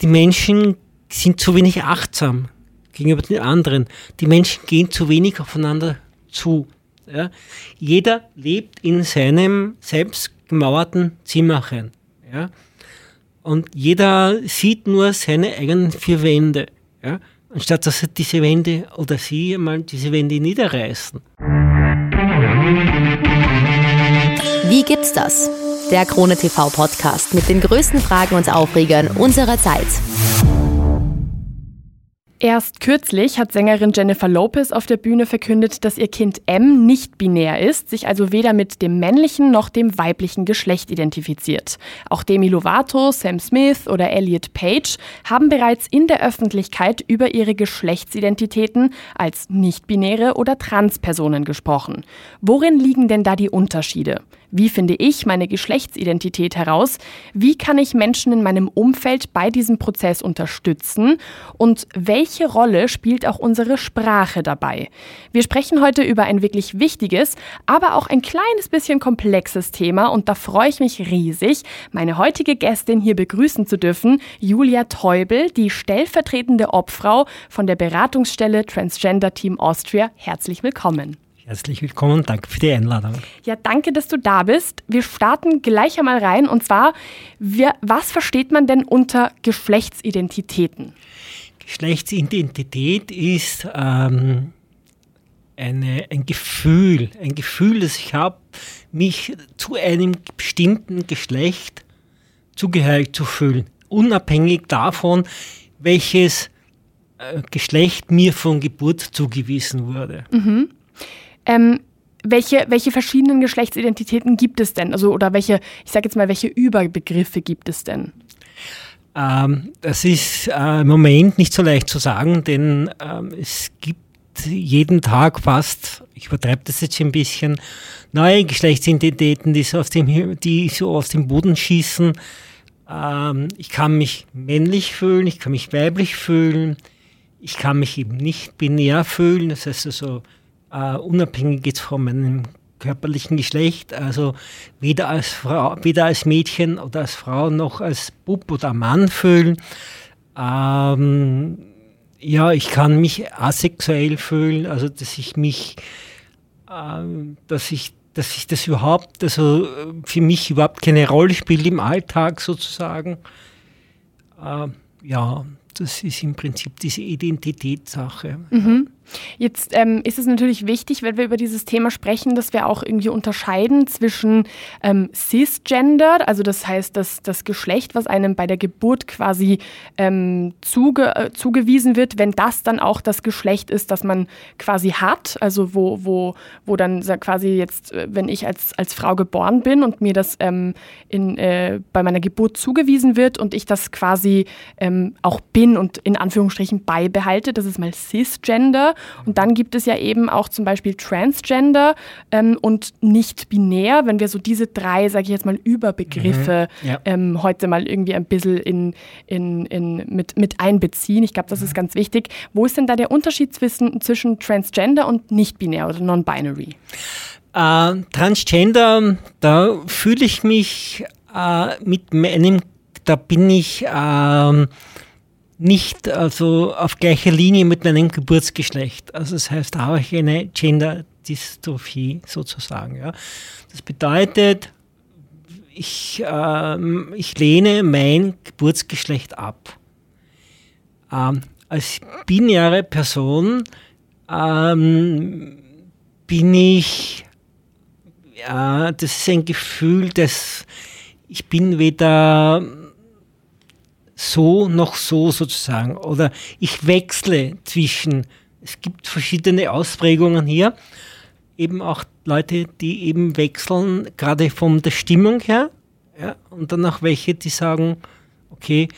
die Menschen sind zu wenig achtsam gegenüber den anderen. Die Menschen gehen zu wenig aufeinander zu. Ja? Jeder lebt in seinem selbst gemauerten Zimmerchen. Ja? Und jeder sieht nur seine eigenen vier Wände. Ja? Anstatt dass er diese Wände oder sie mal diese Wände niederreißen. Wie gibt's das? Der Krone TV Podcast mit den größten Fragen und Aufregern unserer Zeit. Erst kürzlich hat Sängerin Jennifer Lopez auf der Bühne verkündet, dass ihr Kind M nicht binär ist, sich also weder mit dem männlichen noch dem weiblichen Geschlecht identifiziert. Auch Demi Lovato, Sam Smith oder Elliot Page haben bereits in der Öffentlichkeit über ihre Geschlechtsidentitäten als nicht-binäre oder Transpersonen gesprochen. Worin liegen denn da die Unterschiede? Wie finde ich meine Geschlechtsidentität heraus? Wie kann ich Menschen in meinem Umfeld bei diesem Prozess unterstützen? Und welche Rolle spielt auch unsere Sprache dabei? Wir sprechen heute über ein wirklich wichtiges, aber auch ein kleines bisschen komplexes Thema und da freue ich mich riesig, meine heutige Gästin hier begrüßen zu dürfen, Julia Teubel, die stellvertretende Obfrau von der Beratungsstelle Transgender Team Austria. Herzlich willkommen. Herzlich willkommen, danke für die Einladung. Ja, danke, dass du da bist. Wir starten gleich einmal rein und zwar, wir, was versteht man denn unter Geschlechtsidentitäten? Geschlechtsidentität ist ähm, eine, ein Gefühl, ein Gefühl, das ich habe, mich zu einem bestimmten Geschlecht zugehörig zu fühlen, unabhängig davon, welches äh, Geschlecht mir von Geburt zugewiesen wurde. Mhm. Ähm, welche, welche verschiedenen Geschlechtsidentitäten gibt es denn? Also, oder welche, ich sage jetzt mal, welche Überbegriffe gibt es denn? Ähm, das ist äh, im Moment nicht so leicht zu sagen, denn ähm, es gibt jeden Tag fast, ich übertreibe das jetzt ein bisschen, neue Geschlechtsidentitäten, die so aus dem, die so aus dem Boden schießen. Ähm, ich kann mich männlich fühlen, ich kann mich weiblich fühlen, ich kann mich eben nicht binär fühlen, das heißt also äh, unabhängig jetzt von meinem körperlichen Geschlecht, also weder als Frau, weder als Mädchen oder als Frau noch als Bub oder Mann fühlen. Ähm, ja, ich kann mich asexuell fühlen, also dass ich mich, äh, dass ich, dass ich das überhaupt, also für mich überhaupt keine Rolle spielt im Alltag sozusagen. Äh, ja, das ist im Prinzip diese Identitätssache. Mhm. Jetzt ähm, ist es natürlich wichtig, wenn wir über dieses Thema sprechen, dass wir auch irgendwie unterscheiden zwischen ähm, cisgender, also das heißt, dass das Geschlecht, was einem bei der Geburt quasi ähm, zuge äh, zugewiesen wird, wenn das dann auch das Geschlecht ist, das man quasi hat, also wo, wo, wo dann quasi jetzt, äh, wenn ich als, als Frau geboren bin und mir das ähm, in, äh, bei meiner Geburt zugewiesen wird und ich das quasi ähm, auch bin und in Anführungsstrichen beibehalte, das ist mal cisgender. Und dann gibt es ja eben auch zum Beispiel Transgender ähm, und nicht binär, wenn wir so diese drei, sage ich jetzt mal, Überbegriffe mhm. ja. ähm, heute mal irgendwie ein bisschen in, in, in, mit, mit einbeziehen. Ich glaube, das ist mhm. ganz wichtig. Wo ist denn da der Unterschied zwischen, zwischen Transgender und nicht binär oder non-binary? Äh, Transgender, da fühle ich mich äh, mit meinem, da bin ich äh, nicht also auf gleicher Linie mit meinem Geburtsgeschlecht. Also das heißt, da habe ich eine Gender-Dystrophie sozusagen. Ja. Das bedeutet, ich, äh, ich lehne mein Geburtsgeschlecht ab. Ähm, als binäre Person ähm, bin ich, ja, das ist ein Gefühl, dass ich bin weder so noch so sozusagen. Oder ich wechsle zwischen, es gibt verschiedene Ausprägungen hier, eben auch Leute, die eben wechseln, gerade von der Stimmung her, ja, und dann auch welche, die sagen, okay,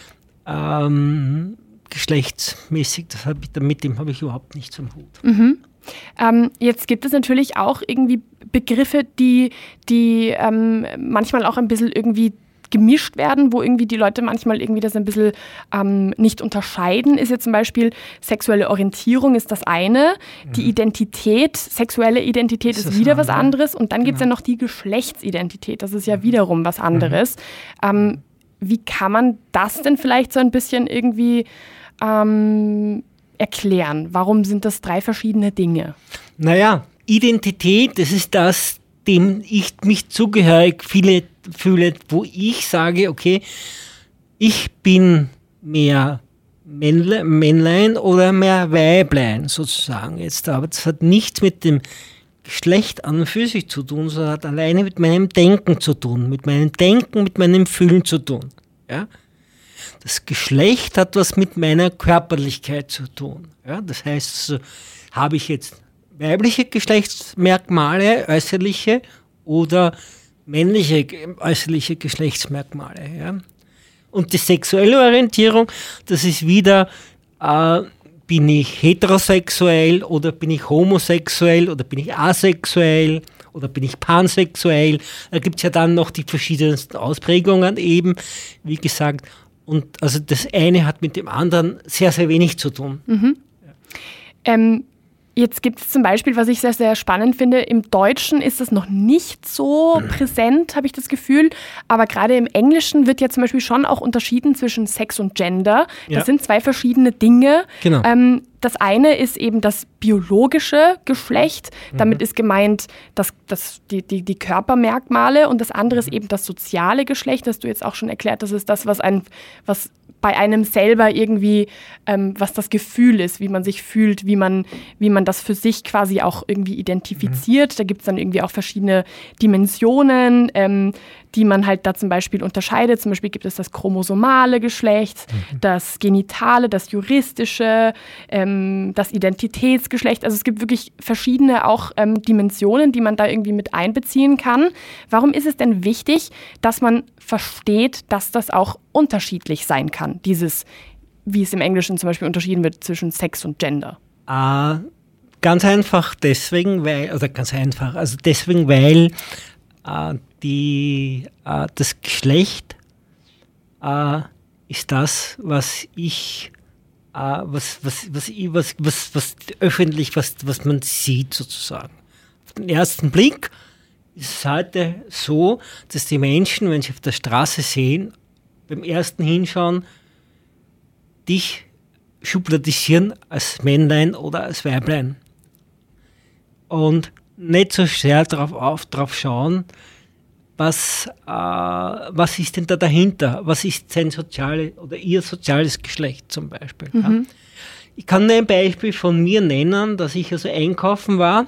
ähm, geschlechtsmäßig, das ich, mit dem habe ich überhaupt nichts am Hut. Mhm. Ähm, jetzt gibt es natürlich auch irgendwie Begriffe, die, die ähm, manchmal auch ein bisschen irgendwie gemischt werden, wo irgendwie die Leute manchmal irgendwie das ein bisschen ähm, nicht unterscheiden, ist jetzt zum Beispiel sexuelle Orientierung ist das eine, mhm. die Identität, sexuelle Identität ist, ist wieder was anderes und dann genau. gibt es ja noch die Geschlechtsidentität, das ist ja mhm. wiederum was anderes. Mhm. Ähm, wie kann man das denn vielleicht so ein bisschen irgendwie ähm, erklären? Warum sind das drei verschiedene Dinge? Naja, Identität, das ist das, dem ich mich zugehörig viele fühle, wo ich sage, okay, ich bin mehr Männlein oder mehr Weiblein sozusagen jetzt. Aber das hat nichts mit dem Geschlecht an und für sich zu tun, sondern hat alleine mit meinem Denken zu tun, mit meinem Denken, mit meinem Fühlen zu tun. Ja? Das Geschlecht hat was mit meiner Körperlichkeit zu tun. Ja? Das heißt, also, habe ich jetzt weibliche Geschlechtsmerkmale, äußerliche, oder männliche äußerliche Geschlechtsmerkmale. Ja? Und die sexuelle Orientierung, das ist wieder, äh, bin ich heterosexuell oder bin ich homosexuell oder bin ich asexuell oder bin ich pansexuell. Da gibt es ja dann noch die verschiedensten Ausprägungen eben, wie gesagt. Und also das eine hat mit dem anderen sehr, sehr wenig zu tun. Mhm. Ähm, Jetzt gibt es zum Beispiel, was ich sehr, sehr spannend finde, im Deutschen ist das noch nicht so mhm. präsent, habe ich das Gefühl. Aber gerade im Englischen wird ja zum Beispiel schon auch unterschieden zwischen Sex und Gender. Das ja. sind zwei verschiedene Dinge. Genau. Ähm, das eine ist eben das biologische Geschlecht. Damit mhm. ist gemeint das, das, die, die, die Körpermerkmale. Und das andere ist mhm. eben das soziale Geschlecht, das du jetzt auch schon erklärt. Das ist das, was, ein, was bei einem selber irgendwie, ähm, was das Gefühl ist, wie man sich fühlt, wie man, wie man das für sich quasi auch irgendwie identifiziert. Mhm. Da gibt es dann irgendwie auch verschiedene Dimensionen, ähm, die man halt da zum Beispiel unterscheidet. Zum Beispiel gibt es das chromosomale Geschlecht, mhm. das genitale, das juristische, ähm, das Identitätsgeschlecht. Also es gibt wirklich verschiedene auch ähm, Dimensionen, die man da irgendwie mit einbeziehen kann. Warum ist es denn wichtig, dass man versteht, dass das auch unterschiedlich sein kann, dieses, wie es im Englischen zum Beispiel unterschieden wird zwischen Sex und Gender? Ah, ganz einfach deswegen, weil, oder ganz einfach, also deswegen, weil äh, die, äh, das Geschlecht äh, ist das, was ich, äh, was, was, was, was, was, was öffentlich, was, was man sieht sozusagen. Auf den ersten Blick ist es heute so, dass die Menschen, wenn sie auf der Straße sehen, beim ersten Hinschauen dich schubladisieren als Männlein oder als Weiblein. Und nicht so sehr darauf auf, drauf schauen, was, äh, was ist denn da dahinter? Was ist sein soziales oder ihr soziales Geschlecht zum Beispiel? Mhm. Ja? Ich kann nur ein Beispiel von mir nennen, dass ich also einkaufen war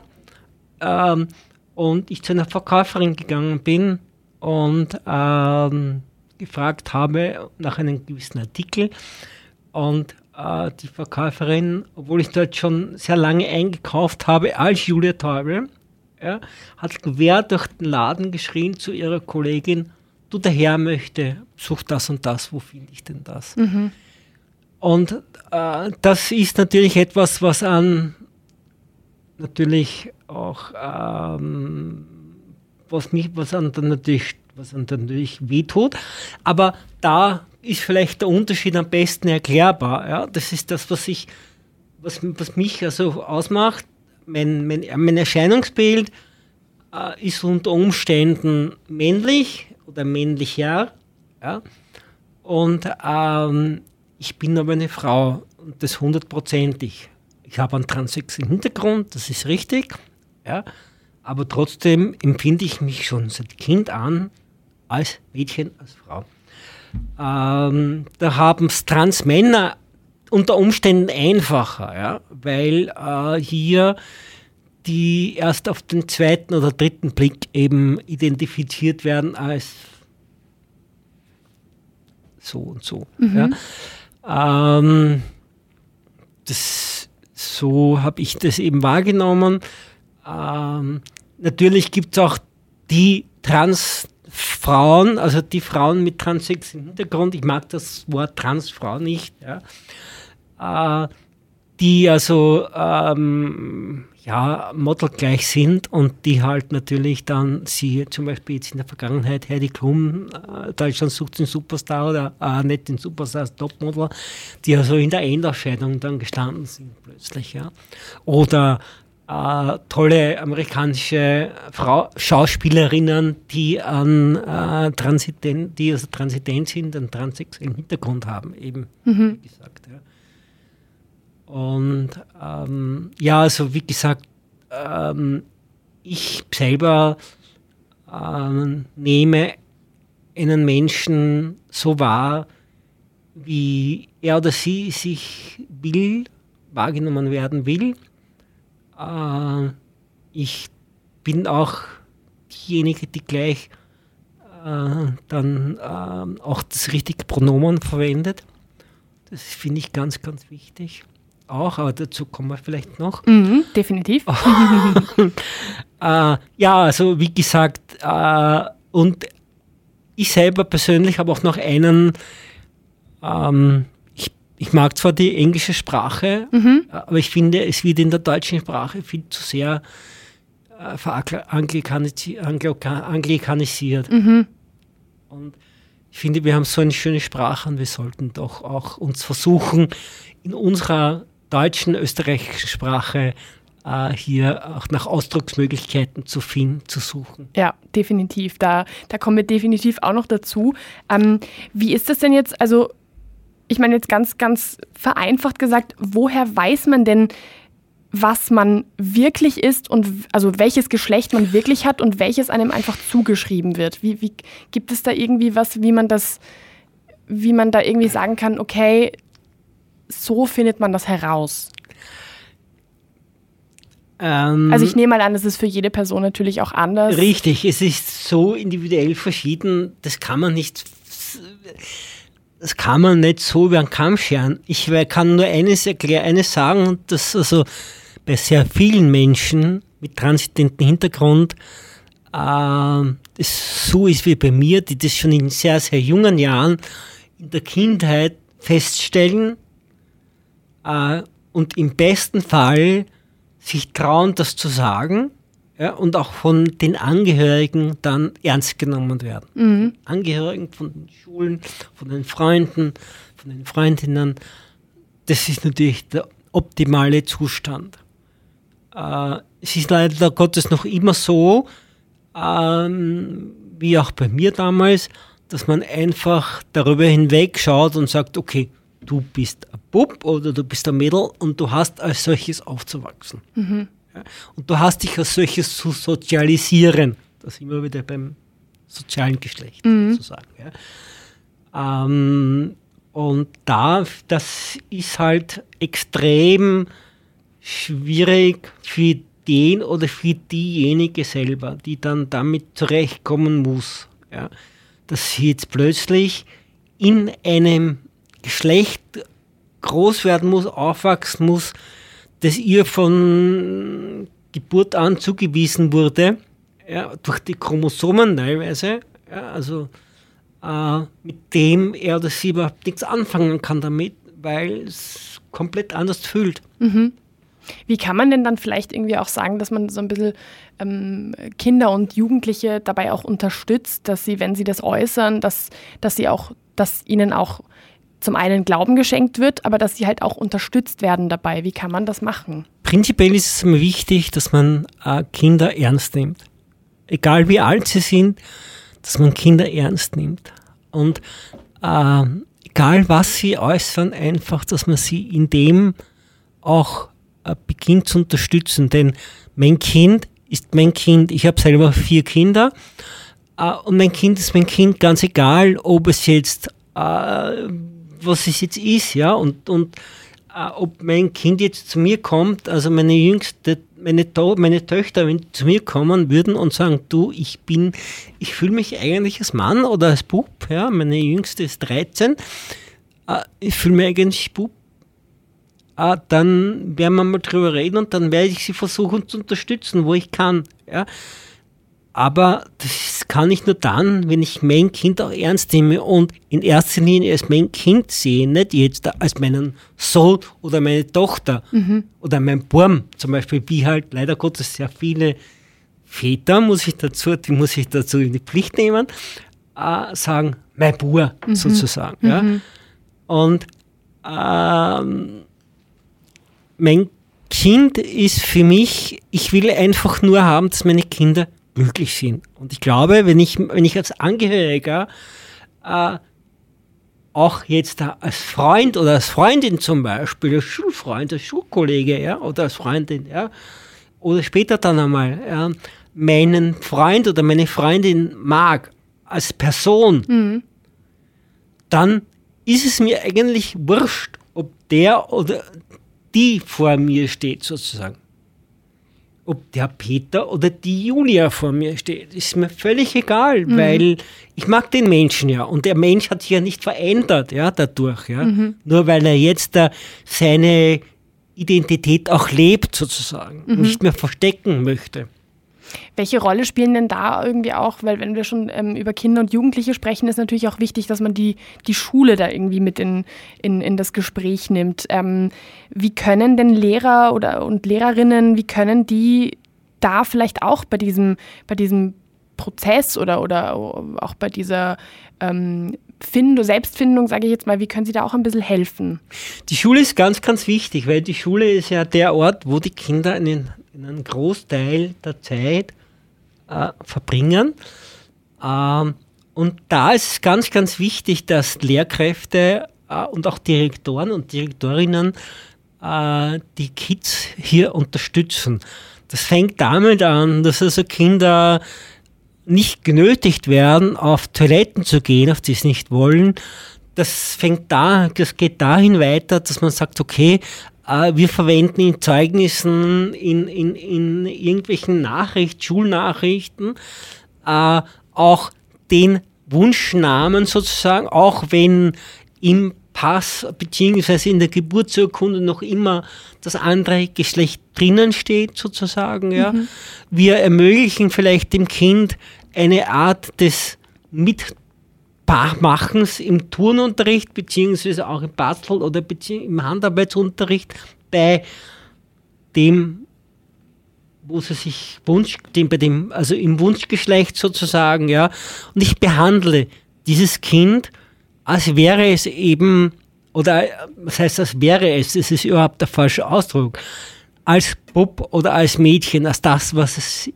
ähm, und ich zu einer Verkäuferin gegangen bin und ähm, gefragt habe nach einem gewissen Artikel und äh, die Verkäuferin, obwohl ich dort schon sehr lange eingekauft habe als Julia Teubel, ja, hat quer durch den Laden geschrien zu ihrer Kollegin, du der Herr möchte, such das und das, wo finde ich denn das? Mhm. Und äh, das ist natürlich etwas, was an natürlich auch ähm, was mich, was an dann natürlich, was natürlich wehtut. Aber da ist vielleicht der Unterschied am besten erklärbar. Ja? Das ist das, was ich, was, was mich also ausmacht mein, mein, mein Erscheinungsbild äh, ist unter Umständen männlich oder männlicher. Ja? Und ähm, ich bin aber eine Frau und das hundertprozentig. Ich habe einen transsexuellen Hintergrund, das ist richtig. Ja? Aber trotzdem empfinde ich mich schon seit Kind an als Mädchen, als Frau. Ähm, da haben es Transmänner unter Umständen einfacher, ja, weil äh, hier die erst auf den zweiten oder dritten Blick eben identifiziert werden als so und so. Mhm. Ja. Ähm, das, so habe ich das eben wahrgenommen. Ähm, natürlich gibt es auch die Transfrauen, also die Frauen mit transsexuellem Hintergrund. Ich mag das Wort Transfrau nicht. Ja äh, die also ähm, ja, modelgleich sind und die halt natürlich dann, sie zum Beispiel jetzt in der Vergangenheit Heidi Klum, äh, Deutschland sucht den Superstar oder äh, nicht den Superstar, Topmodel, die also in der Enderscheidung dann gestanden sind plötzlich. Ja. Oder äh, tolle amerikanische Frau, Schauspielerinnen, die an äh, Transident, die also transident sind, einen transsexuellen Hintergrund haben, eben, mhm. wie gesagt. Ja. Und ähm, ja, also wie gesagt, ähm, ich selber ähm, nehme einen Menschen so wahr, wie er oder sie sich will, wahrgenommen werden will. Äh, ich bin auch diejenige, die gleich äh, dann äh, auch das richtige Pronomen verwendet. Das finde ich ganz, ganz wichtig. Auch, aber dazu kommen wir vielleicht noch. Mhm, definitiv. äh, ja, also wie gesagt, äh, und ich selber persönlich habe auch noch einen, ähm, ich, mag zwar die englische Sprache, mhm. aber ich finde, es wird in der deutschen Sprache viel zu sehr äh, anglikanisiert. Mhm. Und ich finde, wir haben so eine schöne Sprache und wir sollten doch auch uns versuchen, in unserer deutschen, österreichischen Sprache äh, hier auch nach Ausdrucksmöglichkeiten zu finden, zu suchen. Ja, definitiv. Da, da kommen wir definitiv auch noch dazu. Ähm, wie ist das denn jetzt, also ich meine jetzt ganz, ganz vereinfacht gesagt, woher weiß man denn, was man wirklich ist und also welches Geschlecht man wirklich hat und welches einem einfach zugeschrieben wird? Wie, wie gibt es da irgendwie was, wie man das, wie man da irgendwie sagen kann, okay, so findet man das heraus? Ähm, also ich nehme mal an, das ist für jede Person natürlich auch anders. Richtig, es ist so individuell verschieden, das kann man nicht, das kann man nicht so über den Kamm scheren. Ich kann nur eines erklären, eines sagen, dass also bei sehr vielen Menschen mit transidentem Hintergrund äh, das so ist wie bei mir, die das schon in sehr, sehr jungen Jahren in der Kindheit feststellen äh, und im besten Fall sich trauen, das zu sagen ja, und auch von den Angehörigen dann ernst genommen werden. Mhm. Angehörigen von den Schulen, von den Freunden, von den Freundinnen. Das ist natürlich der optimale Zustand. Äh, es ist leider Gottes noch immer so, ähm, wie auch bei mir damals, dass man einfach darüber hinweg schaut und sagt, okay, du bist ein Bub oder du bist ein Mädel und du hast als solches aufzuwachsen. Mhm. Und du hast dich als solches zu sozialisieren. Da sind wir wieder beim sozialen Geschlecht mhm. sozusagen. Ja. Ähm, und da, das ist halt extrem schwierig für den oder für diejenige selber, die dann damit zurechtkommen muss. Ja. Dass sie jetzt plötzlich in einem Geschlecht groß werden muss, aufwachsen muss, das ihr von Geburt an zugewiesen wurde, ja, durch die Chromosomen teilweise, ja, also äh, mit dem er oder sie überhaupt nichts anfangen kann damit, weil es komplett anders fühlt. Mhm. Wie kann man denn dann vielleicht irgendwie auch sagen, dass man so ein bisschen ähm, Kinder und Jugendliche dabei auch unterstützt, dass sie, wenn sie das äußern, dass, dass sie auch, dass ihnen auch zum einen Glauben geschenkt wird, aber dass sie halt auch unterstützt werden dabei. Wie kann man das machen? Prinzipiell ist es mir wichtig, dass man äh, Kinder ernst nimmt. Egal wie alt sie sind, dass man Kinder ernst nimmt. Und äh, egal was sie äußern, einfach, dass man sie in dem auch äh, beginnt zu unterstützen. Denn mein Kind ist mein Kind. Ich habe selber vier Kinder. Äh, und mein Kind ist mein Kind, ganz egal, ob es jetzt äh, was es jetzt ist, ja, und, und äh, ob mein Kind jetzt zu mir kommt, also meine jüngste, meine, meine Töchter, wenn die zu mir kommen würden und sagen, du, ich bin, ich fühle mich eigentlich als Mann oder als Bub, ja, meine jüngste ist 13, äh, ich fühle mich eigentlich Bub, äh, dann werden wir mal drüber reden und dann werde ich sie versuchen zu unterstützen, wo ich kann, ja. Aber das kann ich nur dann, wenn ich mein Kind auch ernst nehme und in erster Linie als mein Kind sehe, nicht jetzt als meinen Sohn oder meine Tochter mhm. oder mein Burm zum Beispiel, wie halt leider Gottes sehr viele Väter, muss ich dazu, die muss ich dazu in die Pflicht nehmen, äh, sagen, mein Bur mhm. sozusagen. Mhm. Ja. Und ähm, mein Kind ist für mich, ich will einfach nur haben, dass meine Kinder glücklich sind. Und ich glaube, wenn ich, wenn ich als Angehöriger äh, auch jetzt als Freund oder als Freundin zum Beispiel, als Schulfreund, als Schulkollege, ja, oder als Freundin, ja, oder später dann einmal, ja, meinen Freund oder meine Freundin mag als Person, mhm. dann ist es mir eigentlich wurscht, ob der oder die vor mir steht, sozusagen ob der Peter oder die Julia vor mir steht, ist mir völlig egal, mhm. weil ich mag den Menschen ja und der Mensch hat sich ja nicht verändert, ja, dadurch, ja. Mhm. Nur weil er jetzt da seine Identität auch lebt, sozusagen, mhm. nicht mehr verstecken möchte. Welche Rolle spielen denn da irgendwie auch, weil wenn wir schon ähm, über Kinder und Jugendliche sprechen, ist natürlich auch wichtig, dass man die, die Schule da irgendwie mit in, in, in das Gespräch nimmt. Ähm, wie können denn Lehrer oder und Lehrerinnen, wie können die da vielleicht auch bei diesem, bei diesem Prozess oder, oder auch bei dieser ähm, Findung, Selbstfindung, sage ich jetzt mal, wie können Sie da auch ein bisschen helfen? Die Schule ist ganz, ganz wichtig, weil die Schule ist ja der Ort, wo die Kinder einen einen Großteil der Zeit äh, verbringen. Ähm, und da ist es ganz, ganz wichtig, dass Lehrkräfte äh, und auch Direktoren und Direktorinnen äh, die Kids hier unterstützen. Das fängt damit an, dass also Kinder nicht genötigt werden, auf Toiletten zu gehen, auf die sie nicht wollen. Das fängt da, das geht dahin weiter, dass man sagt, okay, wir verwenden in Zeugnissen, in, in, in irgendwelchen Nachrichten, Schulnachrichten, äh, auch den Wunschnamen sozusagen, auch wenn im Pass bzw. in der Geburtsurkunde noch immer das andere Geschlecht drinnen steht sozusagen. Ja. Mhm. Wir ermöglichen vielleicht dem Kind eine Art des Mit machen es im Turnunterricht, beziehungsweise auch im Bastel- oder im Handarbeitsunterricht bei dem, wo sie sich Wunsch, dem, bei dem, also im Wunschgeschlecht sozusagen, ja. Und ich behandle dieses Kind, als wäre es eben, oder was heißt, als wäre es, das ist überhaupt der falsche Ausdruck, als Bub oder als Mädchen, als das, was es,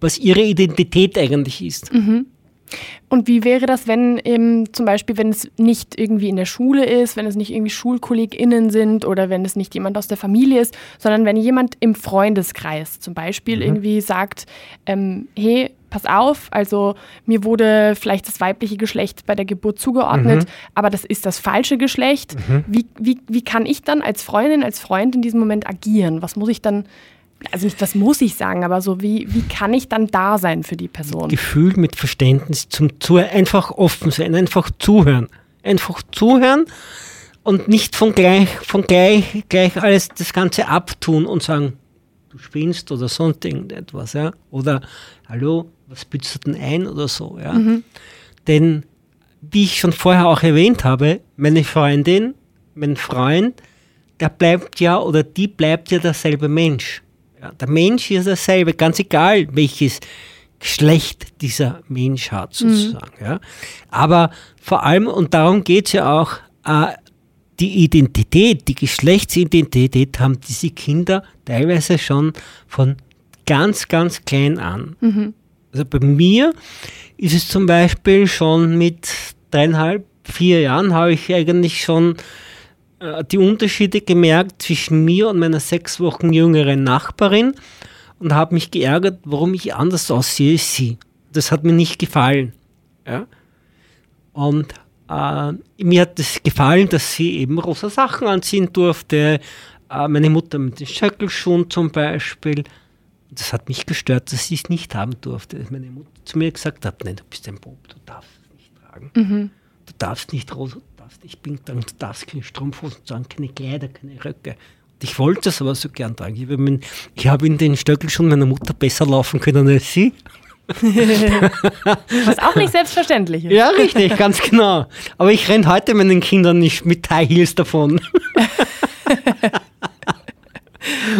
was ihre Identität eigentlich ist. Mhm. Und wie wäre das, wenn eben zum Beispiel, wenn es nicht irgendwie in der Schule ist, wenn es nicht irgendwie SchulkollegInnen sind oder wenn es nicht jemand aus der Familie ist, sondern wenn jemand im Freundeskreis zum Beispiel mhm. irgendwie sagt, ähm, hey, pass auf, also mir wurde vielleicht das weibliche Geschlecht bei der Geburt zugeordnet, mhm. aber das ist das falsche Geschlecht. Mhm. Wie, wie, wie kann ich dann als Freundin, als Freund in diesem Moment agieren? Was muss ich dann also nicht, was muss ich sagen, aber so, wie, wie kann ich dann da sein für die Person? Gefühl mit Verständnis zum Zuhören, einfach offen sein, einfach zuhören. Einfach zuhören und nicht von gleich, von gleich, gleich alles das Ganze abtun und sagen, du spinnst oder sonst irgendetwas, ja. Oder hallo, was bützt du denn ein oder so, ja. Mhm. Denn wie ich schon vorher auch erwähnt habe, meine Freundin, mein Freund, der bleibt ja oder die bleibt ja derselbe Mensch. Der Mensch ist dasselbe, ganz egal, welches Geschlecht dieser Mensch hat, mhm. sozusagen. Mhm. Ja. Aber vor allem, und darum geht es ja auch, äh, die Identität, die Geschlechtsidentität haben diese Kinder teilweise schon von ganz, ganz klein an. Mhm. Also bei mir ist es zum Beispiel schon mit dreieinhalb, vier Jahren habe ich eigentlich schon die Unterschiede gemerkt zwischen mir und meiner sechs Wochen jüngeren Nachbarin und habe mich geärgert, warum ich anders aussehe als sie. Das hat mir nicht gefallen. Ja? Und äh, mir hat es das gefallen, dass sie eben rosa Sachen anziehen durfte. Äh, meine Mutter mit den Schöckelschuhen zum Beispiel. Das hat mich gestört, dass sie es nicht haben durfte. Dass meine Mutter zu mir gesagt hat, nein, du bist ein Bob, du darfst es nicht tragen. Mhm. Du darfst nicht rosa, ich bin dann, du darfst keine Strumpfhosen tragen, keine Kleider, keine Röcke. Und ich wollte es aber so gern tragen. Ich habe, ich habe in den Stöckeln schon meiner Mutter besser laufen können als sie. Was auch nicht selbstverständlich ist. Ja, richtig, ganz genau. Aber ich renne heute meinen Kindern nicht mit High Heels davon.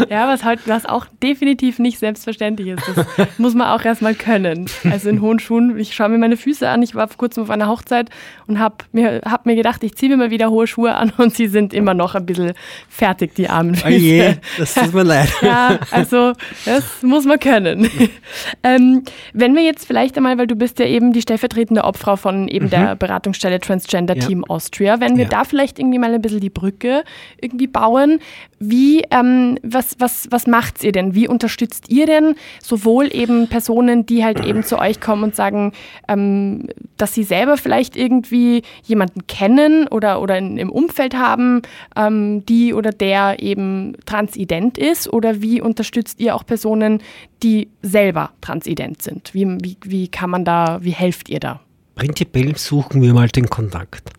Ja, was, halt, was auch definitiv nicht selbstverständlich ist. Das muss man auch erstmal können. Also in hohen Schuhen, ich schaue mir meine Füße an. Ich war vor kurzem auf einer Hochzeit und habe mir, hab mir gedacht, ich ziehe mir mal wieder hohe Schuhe an und sie sind immer noch ein bisschen fertig, die armen Füße. Oh je, das tut mir leid. Ja, also das muss man können. ähm, wenn wir jetzt vielleicht einmal, weil du bist ja eben die stellvertretende Obfrau von eben mhm. der Beratungsstelle Transgender ja. Team Austria, wenn wir ja. da vielleicht irgendwie mal ein bisschen die Brücke irgendwie bauen. Wie, ähm, was, was, was macht ihr denn? Wie unterstützt ihr denn sowohl eben Personen, die halt eben zu euch kommen und sagen, ähm, dass sie selber vielleicht irgendwie jemanden kennen oder, oder in, im Umfeld haben, ähm, die oder der eben transident ist? Oder wie unterstützt ihr auch Personen, die selber transident sind? Wie, wie, wie kann man da, wie helft ihr da? Prinzipiell suchen wir mal den Kontakt.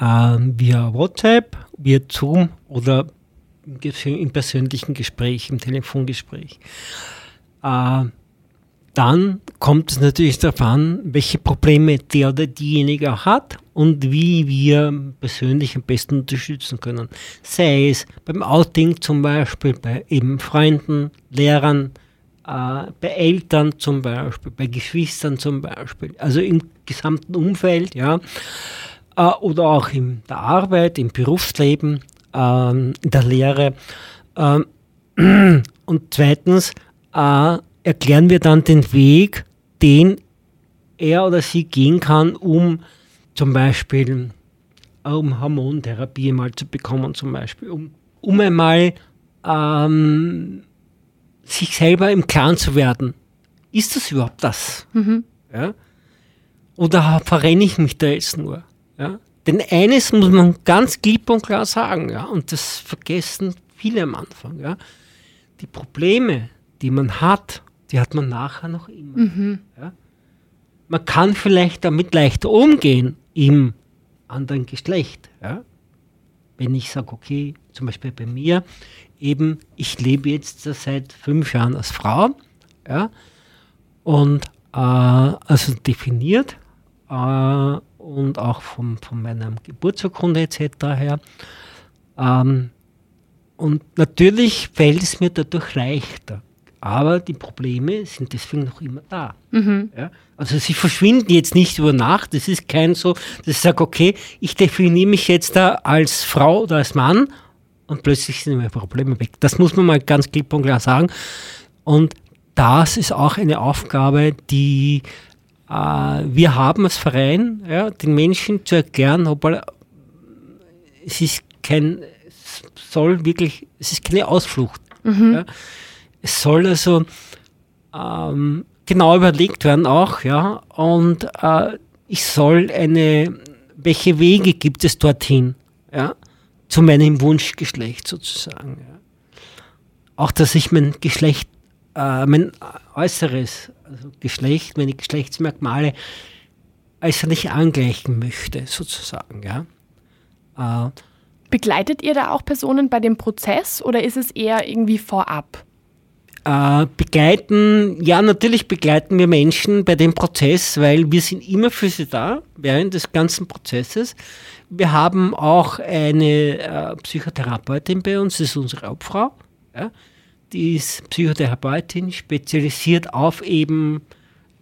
Ähm, via WhatsApp, via Zoom oder im persönlichen Gespräch, im Telefongespräch. Äh, dann kommt es natürlich darauf an, welche Probleme der oder diejenige hat und wie wir persönlich am besten unterstützen können. Sei es beim Outing zum Beispiel, bei eben Freunden, Lehrern, äh, bei Eltern zum Beispiel, bei Geschwistern zum Beispiel, also im gesamten Umfeld, ja, äh, oder auch in der Arbeit, im Berufsleben, ähm, in der Lehre. Ähm, und zweitens äh, erklären wir dann den Weg, den er oder sie gehen kann, um zum Beispiel um Hormontherapie mal zu bekommen, zum Beispiel, um, um einmal ähm, sich selber im Klaren zu werden. Ist das überhaupt das? Mhm. Ja? Oder verrenne ich mich da jetzt nur? Ja? Denn eines muss man ganz klipp und klar sagen, ja, und das vergessen viele am Anfang. Ja? Die Probleme, die man hat, die hat man nachher noch immer. Mhm. Ja? Man kann vielleicht damit leichter umgehen im anderen Geschlecht. Ja? Wenn ich sage, okay, zum Beispiel bei mir, eben, ich lebe jetzt seit fünf Jahren als Frau, ja, und äh, also definiert äh, und auch vom, von meiner Geburtsurkunde etc. her. Ähm, und natürlich fällt es mir dadurch leichter. Aber die Probleme sind deswegen noch immer da. Mhm. Ja? Also sie verschwinden jetzt nicht über Nacht. Es ist kein so, dass ich sage, okay, ich definiere mich jetzt da als Frau oder als Mann und plötzlich sind meine Probleme weg. Das muss man mal ganz klipp und klar sagen. Und das ist auch eine Aufgabe, die wir haben als Verein, ja, den Menschen zu erklären, obwohl es ist kein, es soll wirklich, es ist keine Ausflucht. Mhm. Ja. Es soll also ähm, genau überlegt werden auch, ja, und äh, ich soll eine, welche Wege gibt es dorthin, ja zu meinem Wunschgeschlecht sozusagen. Ja. Auch, dass ich mein Geschlecht, äh, mein äußeres also Geschlecht, meine Geschlechtsmerkmale äußerlich angleichen möchte, sozusagen. Ja. Äh, Begleitet ihr da auch Personen bei dem Prozess oder ist es eher irgendwie vorab? Äh, begleiten, ja, natürlich begleiten wir Menschen bei dem Prozess, weil wir sind immer für sie da während des ganzen Prozesses. Wir haben auch eine äh, Psychotherapeutin bei uns, das ist unsere Obfrau. Ja. Die ist Psychotherapeutin, spezialisiert auf eben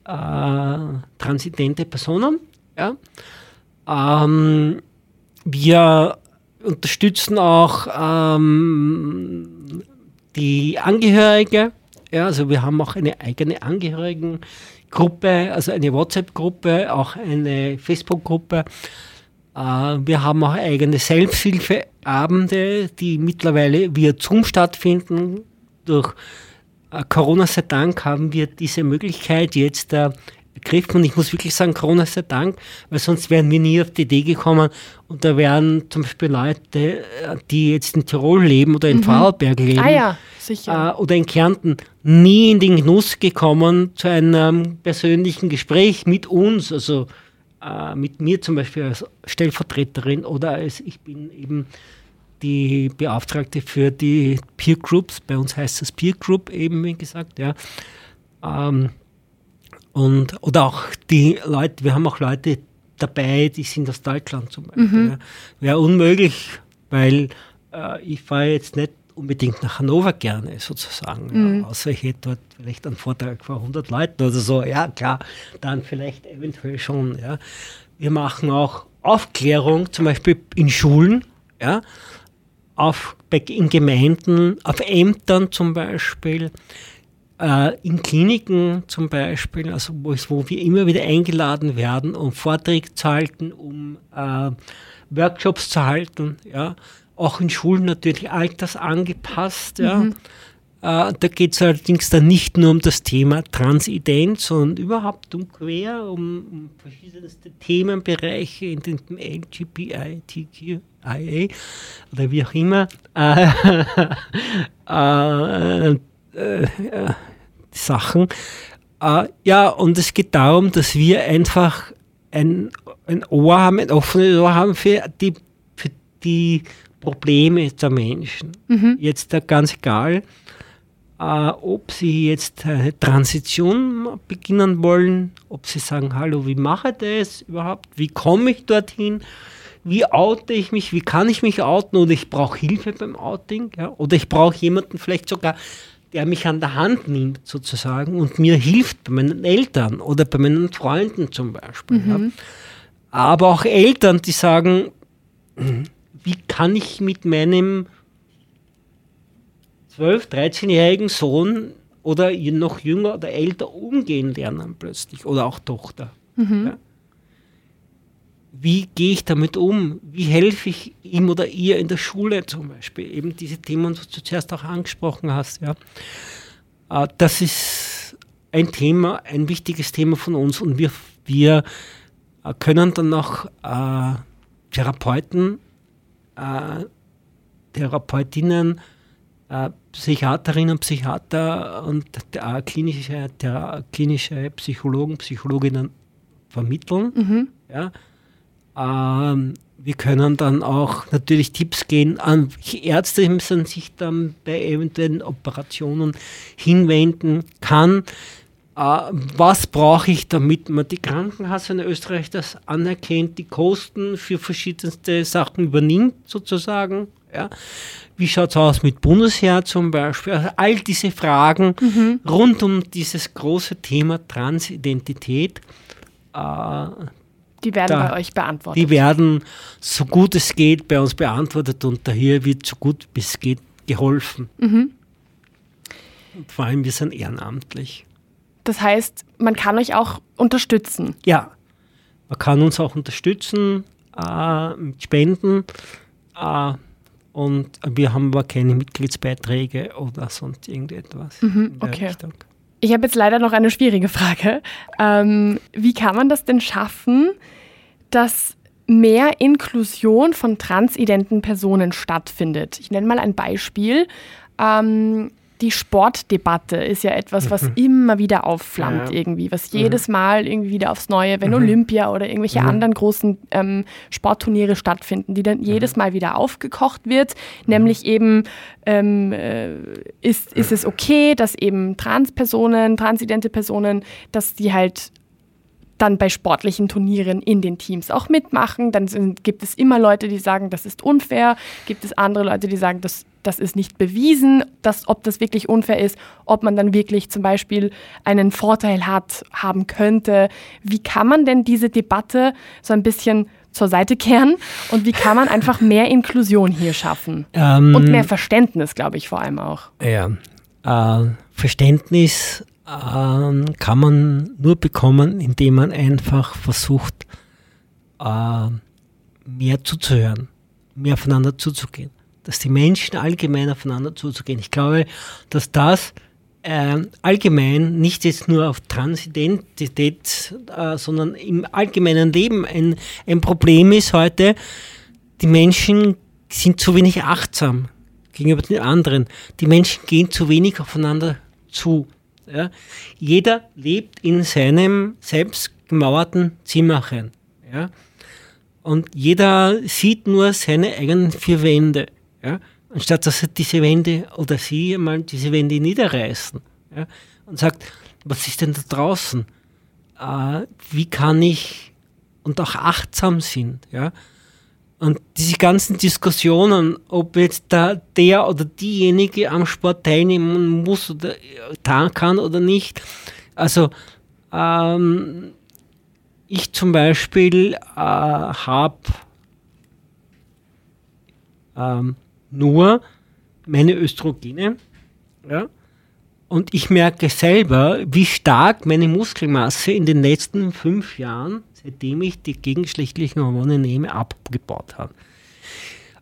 äh, transidente Personen. Ja. Ähm, wir unterstützen auch ähm, die Angehörige. Ja, also wir haben auch eine eigene Angehörigengruppe, also eine WhatsApp-Gruppe, auch eine Facebook-Gruppe. Äh, wir haben auch eigene Selbsthilfeabende, die mittlerweile via Zoom stattfinden. Durch äh, Corona sei Dank haben wir diese Möglichkeit jetzt äh, ergriffen. Und ich muss wirklich sagen, Corona sei Dank, weil sonst wären wir nie auf die Idee gekommen. Und da wären zum Beispiel Leute, die jetzt in Tirol leben oder in mhm. Vorarlberg leben. Ah ja, sicher. oder in Kärnten, nie in den Genuss gekommen zu einem persönlichen Gespräch mit uns. Also äh, mit mir zum Beispiel als Stellvertreterin oder als ich bin eben die Beauftragte für die Peer Groups. Bei uns heißt das Peer Group eben, wie gesagt, ja. Ähm, und, oder auch die Leute, wir haben auch Leute dabei, die sind aus Deutschland zum Beispiel. Mhm. Ja. Wäre unmöglich, weil äh, ich fahre jetzt nicht unbedingt nach Hannover gerne sozusagen, mhm. ja, außer ich hätte dort vielleicht einen Vortrag vor 100 Leuten oder so, ja klar, dann vielleicht eventuell schon. Ja. Wir machen auch Aufklärung, zum Beispiel in Schulen, ja, auf, in Gemeinden, auf Ämtern zum Beispiel, äh, in Kliniken zum Beispiel, also wo, wo, wir immer wieder eingeladen werden, um Vorträge zu halten, um äh, Workshops zu halten, ja, auch in Schulen natürlich altersangepasst, ja. Mhm. Äh, da geht es allerdings dann nicht nur um das Thema Transident, sondern überhaupt um quer, um, um verschiedenste Themenbereiche in den LGBTQIA oder wie auch immer. Äh, äh, äh, Sachen. Äh, ja, und es geht darum, dass wir einfach ein, ein Ohr haben, ein offenes Ohr haben für die, für die Probleme der Menschen. Mhm. Jetzt da ganz egal, äh, ob sie jetzt eine Transition beginnen wollen, ob sie sagen, hallo, wie mache ich das überhaupt, wie komme ich dorthin, wie oute ich mich, wie kann ich mich outen oder ich brauche Hilfe beim Outing ja? oder ich brauche jemanden vielleicht sogar, der mich an der Hand nimmt sozusagen und mir hilft bei meinen Eltern oder bei meinen Freunden zum Beispiel. Mhm. Ja. Aber auch Eltern, die sagen, wie kann ich mit meinem 12-, 13-jährigen Sohn oder noch jünger oder älter umgehen lernen plötzlich oder auch Tochter. Mhm. Ja wie gehe ich damit um? Wie helfe ich ihm oder ihr in der Schule zum Beispiel? Eben diese Themen, was du zuerst auch angesprochen hast. Ja. Äh, das ist ein Thema, ein wichtiges Thema von uns und wir, wir äh, können dann auch äh, Therapeuten, äh, Therapeutinnen, äh, Psychiaterinnen, Psychiater und äh, klinische, klinische Psychologen, Psychologinnen vermitteln. Mhm. Ja ähm, wir können dann auch natürlich Tipps geben an Ärzte, müssen sich dann bei eventuellen Operationen hinwenden kann. Äh, was brauche ich, damit man die Krankenkasse in Österreich das anerkennt, die Kosten für verschiedenste Sachen übernimmt sozusagen. Ja. Wie schaut es aus mit Bundesheer zum Beispiel? Also all diese Fragen mhm. rund um dieses große Thema Transidentität, äh, die werden da, bei euch beantwortet. Die werden so gut es geht bei uns beantwortet und daher wird so gut es geht geholfen. Mhm. Und vor allem wir sind ehrenamtlich. Das heißt, man kann euch auch unterstützen. Ja, man kann uns auch unterstützen äh, mit Spenden. Äh, und wir haben aber keine Mitgliedsbeiträge oder sonst irgendetwas. Mhm, okay. Richtung. Ich habe jetzt leider noch eine schwierige Frage. Ähm, wie kann man das denn schaffen, dass mehr Inklusion von transidenten Personen stattfindet? Ich nenne mal ein Beispiel. Ähm, die Sportdebatte ist ja etwas, was mhm. immer wieder aufflammt ja. irgendwie, was mhm. jedes Mal irgendwie wieder aufs Neue, wenn mhm. Olympia oder irgendwelche mhm. anderen großen ähm, Sportturniere stattfinden, die dann jedes mhm. Mal wieder aufgekocht wird, mhm. nämlich eben ähm, äh, ist, ist es okay, dass eben Transpersonen, transidente Personen, dass die halt dann bei sportlichen Turnieren in den Teams auch mitmachen. Dann sind, gibt es immer Leute, die sagen, das ist unfair. Gibt es andere Leute, die sagen, das, das ist nicht bewiesen, dass, ob das wirklich unfair ist, ob man dann wirklich zum Beispiel einen Vorteil hat, haben könnte. Wie kann man denn diese Debatte so ein bisschen zur Seite kehren und wie kann man einfach mehr Inklusion hier schaffen? Ähm, und mehr Verständnis, glaube ich, vor allem auch. Ja, äh, Verständnis ähm, kann man nur bekommen, indem man einfach versucht, äh, mehr zuzuhören, mehr aufeinander zuzugehen. Dass die Menschen allgemein aufeinander zuzugehen. Ich glaube, dass das äh, allgemein nicht jetzt nur auf Transidentität, äh, sondern im allgemeinen Leben ein, ein Problem ist heute. Die Menschen sind zu wenig achtsam gegenüber den anderen. Die Menschen gehen zu wenig aufeinander zu. Ja. Jeder lebt in seinem selbstgemauerten Zimmerchen. Ja. Und jeder sieht nur seine eigenen vier Wände. Ja. Anstatt dass er diese Wände oder sie mal diese Wände niederreißen. Ja. Und sagt, was ist denn da draußen? Äh, wie kann ich und auch achtsam sind, ja, Und diese ganzen Diskussionen, ob jetzt da der oder diejenige am Sport teilnehmen muss oder kann oder nicht. Also ähm, ich zum Beispiel äh, habe ähm, nur meine Östrogene. Ja? Und ich merke selber, wie stark meine Muskelmasse in den letzten fünf Jahren, seitdem ich die gegenschlechtlichen Hormone nehme, abgebaut hat.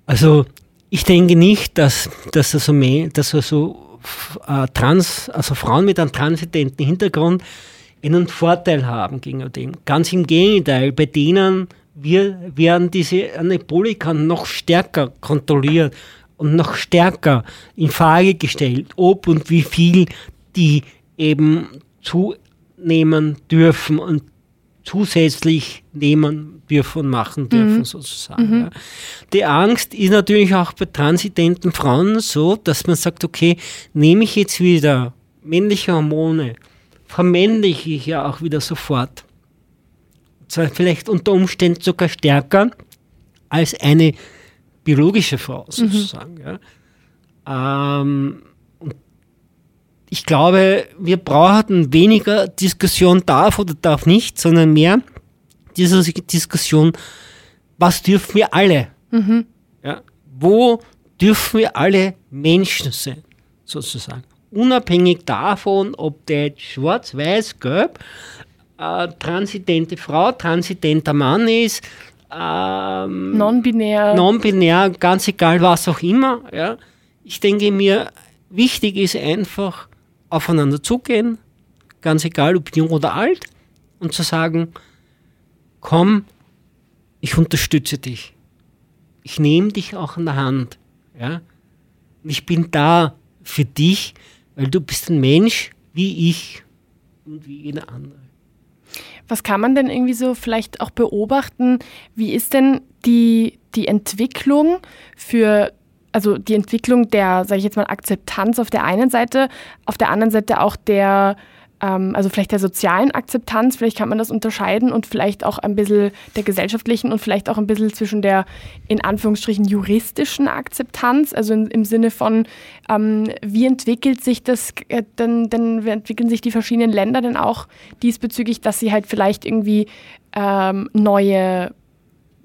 Also ich denke nicht, dass, dass also, dass also äh, Trans, also Frauen mit einem transidenten Hintergrund einen Vorteil haben gegenüber dem. Ganz im Gegenteil, bei denen wir, werden diese Anabolika noch stärker kontrolliert und noch stärker in Frage gestellt, ob und wie viel die eben zunehmen dürfen und zusätzlich nehmen dürfen und machen dürfen, mhm. sozusagen. Mhm. Die Angst ist natürlich auch bei transidenten Frauen so, dass man sagt, okay, nehme ich jetzt wieder männliche Hormone, vermännliche ich ja auch wieder sofort. Zwar vielleicht unter Umständen sogar stärker als eine biologische Frau mhm. sozusagen. Mhm. Ja. Ähm, ich glaube, wir brauchen weniger Diskussion darf oder darf nicht, sondern mehr diese Diskussion, was dürfen wir alle? Mhm. Ja, wo dürfen wir alle Menschen sein, sozusagen. Unabhängig davon, ob der schwarz, weiß, gelb, äh, transidente Frau, transidenter Mann ist, ähm, non-binär. Non-binär, ganz egal was auch immer. Ja. Ich denke mir, wichtig ist einfach aufeinander zugehen, ganz egal ob jung oder alt, und zu sagen, komm, ich unterstütze dich. Ich nehme dich auch an der Hand. Ja. Ich bin da für dich, weil du bist ein Mensch wie ich und wie jeder andere. Was kann man denn irgendwie so vielleicht auch beobachten? Wie ist denn die, die Entwicklung für, also die Entwicklung der, sage ich jetzt mal, Akzeptanz auf der einen Seite, auf der anderen Seite auch der, also vielleicht der sozialen Akzeptanz, vielleicht kann man das unterscheiden und vielleicht auch ein bisschen der gesellschaftlichen und vielleicht auch ein bisschen zwischen der in Anführungsstrichen juristischen Akzeptanz, also in, im Sinne von, ähm, wie entwickelt sich das, äh, denn, denn wie entwickeln sich die verschiedenen Länder denn auch diesbezüglich, dass sie halt vielleicht irgendwie ähm, neue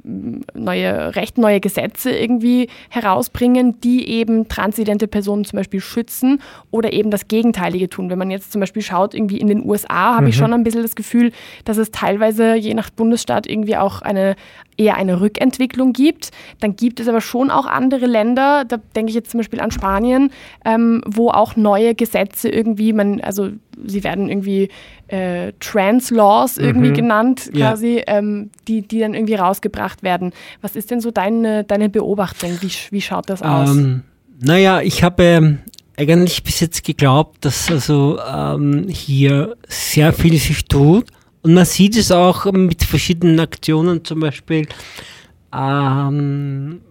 neue Recht, neue Gesetze irgendwie herausbringen, die eben transidente Personen zum Beispiel schützen oder eben das Gegenteilige tun. Wenn man jetzt zum Beispiel schaut, irgendwie in den USA, habe mhm. ich schon ein bisschen das Gefühl, dass es teilweise je nach Bundesstaat irgendwie auch eine eher eine Rückentwicklung gibt. Dann gibt es aber schon auch andere Länder, da denke ich jetzt zum Beispiel an Spanien, ähm, wo auch neue Gesetze irgendwie, man, also sie werden irgendwie äh, Trans-Laws irgendwie mhm. genannt, quasi, ja. ähm, die, die dann irgendwie rausgebracht werden. Was ist denn so deine, deine Beobachtung? Wie, wie schaut das aus? Ähm, naja, ich habe ähm, eigentlich bis jetzt geglaubt, dass also ähm, hier sehr viel sich tut und man sieht es auch mit verschiedenen Aktionen, zum Beispiel, ähm,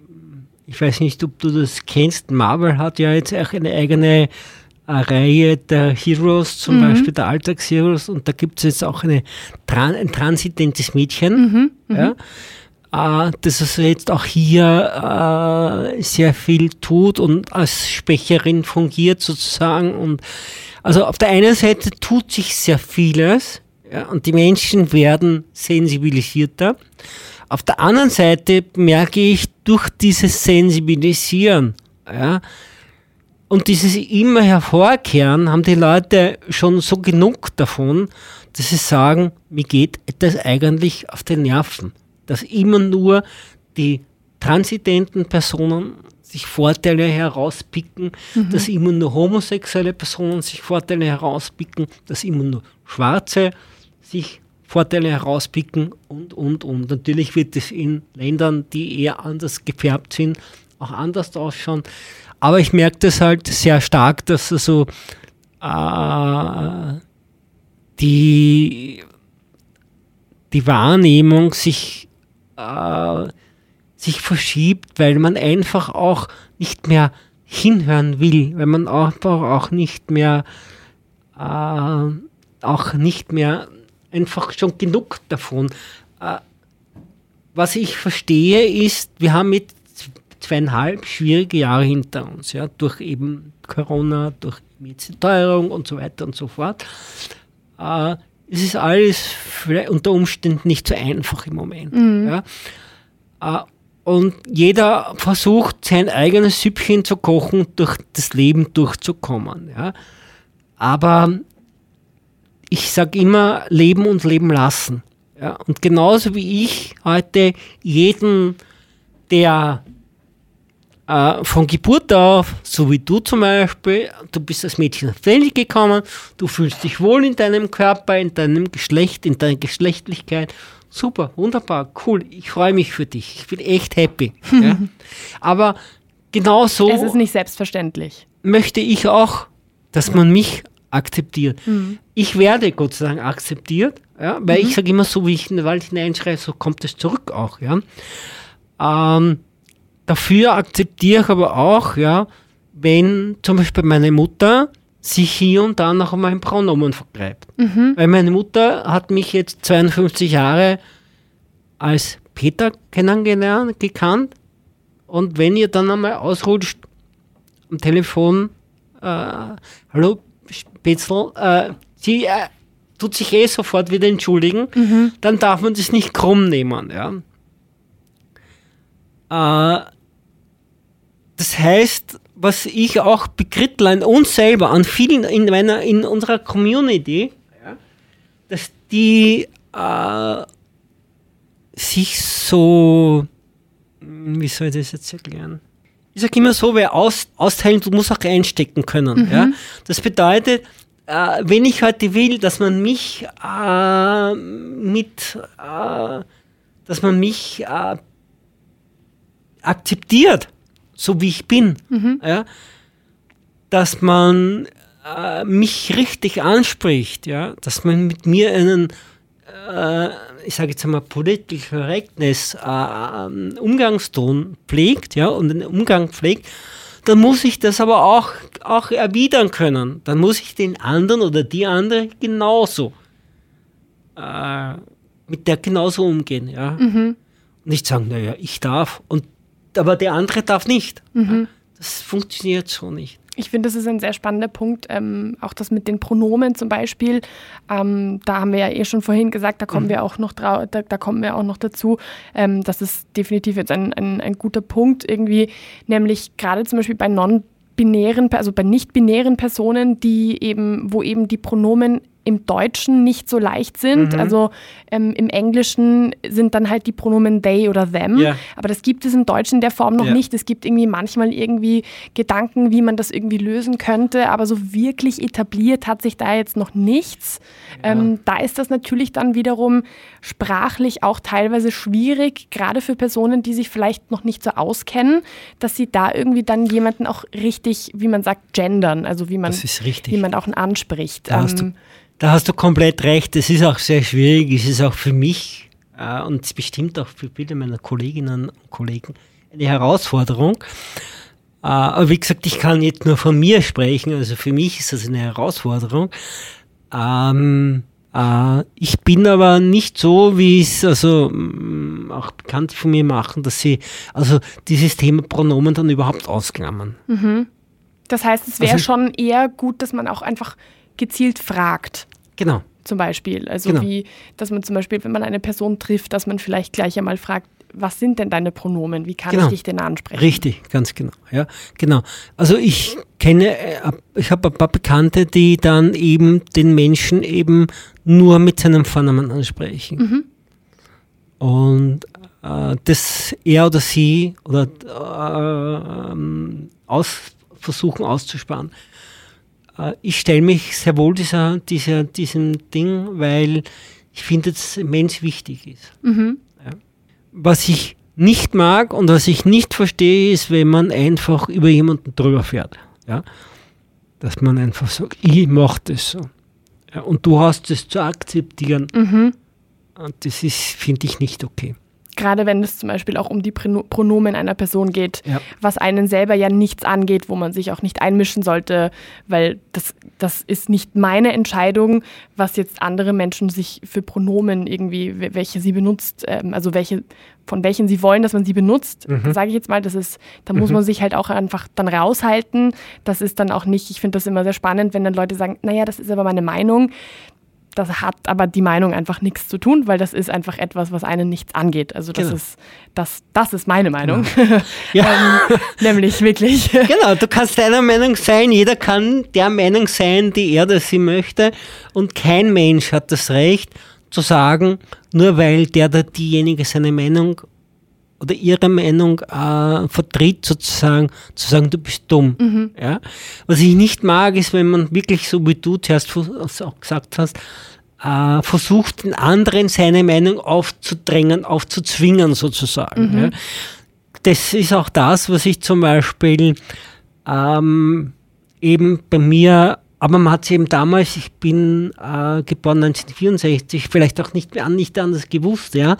ich weiß nicht, ob du das kennst, Marvel hat ja jetzt auch eine eigene äh, Reihe der Heroes, zum mhm. Beispiel der Alltagsheroes, und da gibt es jetzt auch eine, ein transidentes Mädchen, mhm, mhm. ja, äh, das also jetzt auch hier äh, sehr viel tut und als Sprecherin fungiert sozusagen. Und also auf der einen Seite tut sich sehr vieles, ja, und die Menschen werden sensibilisierter. Auf der anderen Seite merke ich durch dieses Sensibilisieren ja, und dieses immer hervorkehren, haben die Leute schon so genug davon, dass sie sagen, mir geht das eigentlich auf den Nerven. Dass immer nur die transidenten Personen sich Vorteile herauspicken, mhm. dass immer nur homosexuelle Personen sich Vorteile herauspicken, dass immer nur Schwarze sich Vorteile herauspicken und, und, und. Natürlich wird es in Ländern, die eher anders gefärbt sind, auch anders ausschauen. Aber ich merke das halt sehr stark, dass also äh, die, die Wahrnehmung sich, äh, sich verschiebt, weil man einfach auch nicht mehr hinhören will, weil man einfach auch nicht mehr äh, auch nicht mehr einfach schon genug davon. Äh, was ich verstehe, ist, wir haben mit zweieinhalb schwierige Jahre hinter uns, ja, durch eben Corona, durch Teuerung und so weiter und so fort. Äh, es ist alles unter Umständen nicht so einfach im Moment. Mhm. Ja. Äh, und jeder versucht, sein eigenes Süppchen zu kochen, durch das Leben durchzukommen. Ja. Aber ich sage immer, leben und leben lassen. Ja. Und genauso wie ich heute jeden, der äh, von Geburt auf, so wie du zum Beispiel, du bist als Mädchen auf die gekommen, du fühlst dich wohl in deinem Körper, in deinem Geschlecht, in deiner Geschlechtlichkeit super, wunderbar, cool, ich freue mich für dich, ich bin echt happy. ja. Aber genau so. Es ist nicht selbstverständlich. Möchte ich auch, dass man mich akzeptiert. Mhm. Ich werde Gott sei Dank akzeptiert, ja, weil mhm. ich sage immer so, wie ich in den Wald hineinschreibe, so kommt es zurück auch. Ja. Ähm, dafür akzeptiere ich aber auch, ja, wenn zum Beispiel meine Mutter sich hier und da noch einmal ein Pronomen vergreift. Mhm. Weil meine Mutter hat mich jetzt 52 Jahre als Peter kennengelernt, gekannt. Und wenn ihr dann einmal ausrutscht am Telefon, äh, hallo Spitzel, äh, sie äh, tut sich eh sofort wieder entschuldigen, mhm. dann darf man das nicht krumm nehmen. Ja? Das heißt, was ich auch bekrittlein uns selber an vielen in meiner in unserer Community, ja, dass die äh, sich so, wie soll ich das jetzt erklären? Ich sage immer so, wer aus, austeilen, du musst auch einstecken können. Mhm. Ja? Das bedeutet, äh, wenn ich heute will, dass man mich äh, mit, äh, dass man mich äh, akzeptiert, so wie ich bin. Mhm. Ja? Dass man äh, mich richtig anspricht, ja? dass man mit mir einen, äh, ich sage jetzt einmal, Political Correctness äh, Umgangston pflegt ja? und einen Umgang pflegt, dann muss ich das aber auch, auch erwidern können. Dann muss ich den anderen oder die andere genauso äh, mit der genauso umgehen. Ja? Mhm. Nicht sagen, naja, ich darf. Und aber der andere darf nicht. Mhm. Das funktioniert so nicht. Ich finde, das ist ein sehr spannender Punkt. Ähm, auch das mit den Pronomen zum Beispiel. Ähm, da haben wir ja eh schon vorhin gesagt, da kommen mhm. wir auch noch da, da, kommen wir auch noch dazu. Ähm, das ist definitiv jetzt ein, ein, ein guter Punkt irgendwie, nämlich gerade zum Beispiel bei non binären, also bei nicht-binären Personen, die eben, wo eben die Pronomen im Deutschen nicht so leicht sind. Mhm. Also ähm, im Englischen sind dann halt die Pronomen they oder them. Ja. Aber das gibt es im Deutschen in der Form noch ja. nicht. Es gibt irgendwie manchmal irgendwie Gedanken, wie man das irgendwie lösen könnte. Aber so wirklich etabliert hat sich da jetzt noch nichts. Ja. Ähm, da ist das natürlich dann wiederum sprachlich auch teilweise schwierig, gerade für Personen, die sich vielleicht noch nicht so auskennen, dass sie da irgendwie dann jemanden auch richtig, wie man sagt, gendern. Also wie man jemanden auch anspricht. Da hast du ähm, da hast du komplett recht. Es ist auch sehr schwierig. Es ist auch für mich äh, und bestimmt auch für viele meiner Kolleginnen und Kollegen eine Herausforderung. Äh, aber wie gesagt, ich kann jetzt nur von mir sprechen. Also für mich ist das eine Herausforderung. Ähm, äh, ich bin aber nicht so, wie es also mm, auch Bekannte von mir machen, dass sie also dieses Thema Pronomen dann überhaupt ausklammern. Mhm. Das heißt, es wäre also, schon eher gut, dass man auch einfach gezielt fragt. Genau. Zum Beispiel. Also genau. wie, dass man zum Beispiel, wenn man eine Person trifft, dass man vielleicht gleich einmal fragt, was sind denn deine Pronomen? Wie kann genau. ich dich denn ansprechen? Richtig, ganz genau. Ja, genau. Also ich kenne, äh, ich habe ein paar Bekannte, die dann eben den Menschen eben nur mit seinem Vornamen ansprechen. Mhm. Und äh, das er oder sie oder äh, ähm, aus, versuchen auszusparen. Äh, ich stelle mich sehr wohl dieser, dieser, diesem Ding, weil ich finde, dass Mensch wichtig ist. Mhm. Ja. Was ich nicht mag und was ich nicht verstehe, ist, wenn man einfach über jemanden drüber fährt. Ja? Dass man einfach sagt, ich mache das so. Ja, und du hast es zu akzeptieren. Mhm. Und das ist, finde ich, nicht okay. Gerade wenn es zum Beispiel auch um die Pronomen einer Person geht, ja. was einen selber ja nichts angeht, wo man sich auch nicht einmischen sollte, weil das, das ist nicht meine Entscheidung, was jetzt andere Menschen sich für Pronomen irgendwie, welche sie benutzt, ähm, also welche, von welchen sie wollen, dass man sie benutzt, mhm. sage ich jetzt mal, das ist, da muss mhm. man sich halt auch einfach dann raushalten. Das ist dann auch nicht, ich finde das immer sehr spannend, wenn dann Leute sagen, naja, das ist aber meine Meinung das hat aber die Meinung einfach nichts zu tun, weil das ist einfach etwas, was einen nichts angeht. Also das genau. ist das, das ist meine Meinung. Ja. ähm, nämlich wirklich. Genau, du kannst deiner Meinung sein, jeder kann der Meinung sein, die er oder sie möchte. Und kein Mensch hat das Recht zu sagen, nur weil der oder diejenige seine Meinung oder ihre Meinung äh, vertritt, sozusagen, zu sagen, du bist dumm. Mhm. Ja? Was ich nicht mag, ist, wenn man wirklich so wie du zuerst auch gesagt hast, äh, versucht, den anderen seine Meinung aufzudrängen, aufzuzwingen, sozusagen. Mhm. Ja? Das ist auch das, was ich zum Beispiel ähm, eben bei mir aber man hat es eben damals, ich bin äh, geboren 1964, vielleicht auch nicht, nicht anders gewusst, ja,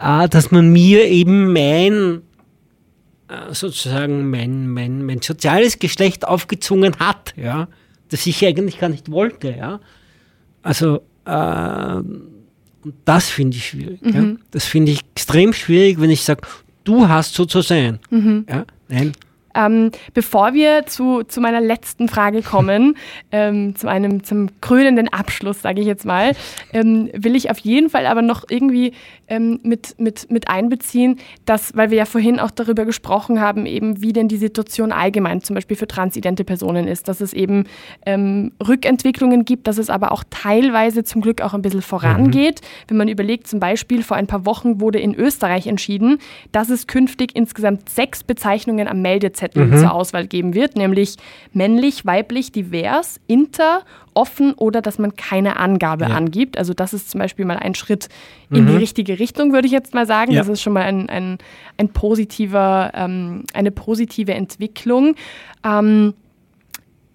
dass man mir eben mein äh, sozusagen mein, mein, mein soziales Geschlecht aufgezwungen hat, ja, das ich eigentlich gar nicht wollte, ja. Also äh, das finde ich schwierig. Mhm. Ja? Das finde ich extrem schwierig, wenn ich sage, du hast so zu sein. Mhm. Ja? Nein, ähm, bevor wir zu, zu meiner letzten Frage kommen, ähm, zu einem zum krönenden Abschluss, sage ich jetzt mal, ähm, will ich auf jeden Fall aber noch irgendwie ähm, mit, mit, mit einbeziehen, dass, weil wir ja vorhin auch darüber gesprochen haben, eben wie denn die Situation allgemein zum Beispiel für transidente Personen ist, dass es eben ähm, Rückentwicklungen gibt, dass es aber auch teilweise zum Glück auch ein bisschen vorangeht. Mhm. Wenn man überlegt, zum Beispiel vor ein paar Wochen wurde in Österreich entschieden, dass es künftig insgesamt sechs Bezeichnungen am Meldezentrum Zettel mhm. zur Auswahl geben wird, nämlich männlich, weiblich, divers, inter, offen oder dass man keine Angabe ja. angibt. Also das ist zum Beispiel mal ein Schritt in mhm. die richtige Richtung, würde ich jetzt mal sagen. Ja. Das ist schon mal ein, ein, ein positiver, ähm, eine positive Entwicklung. Ähm,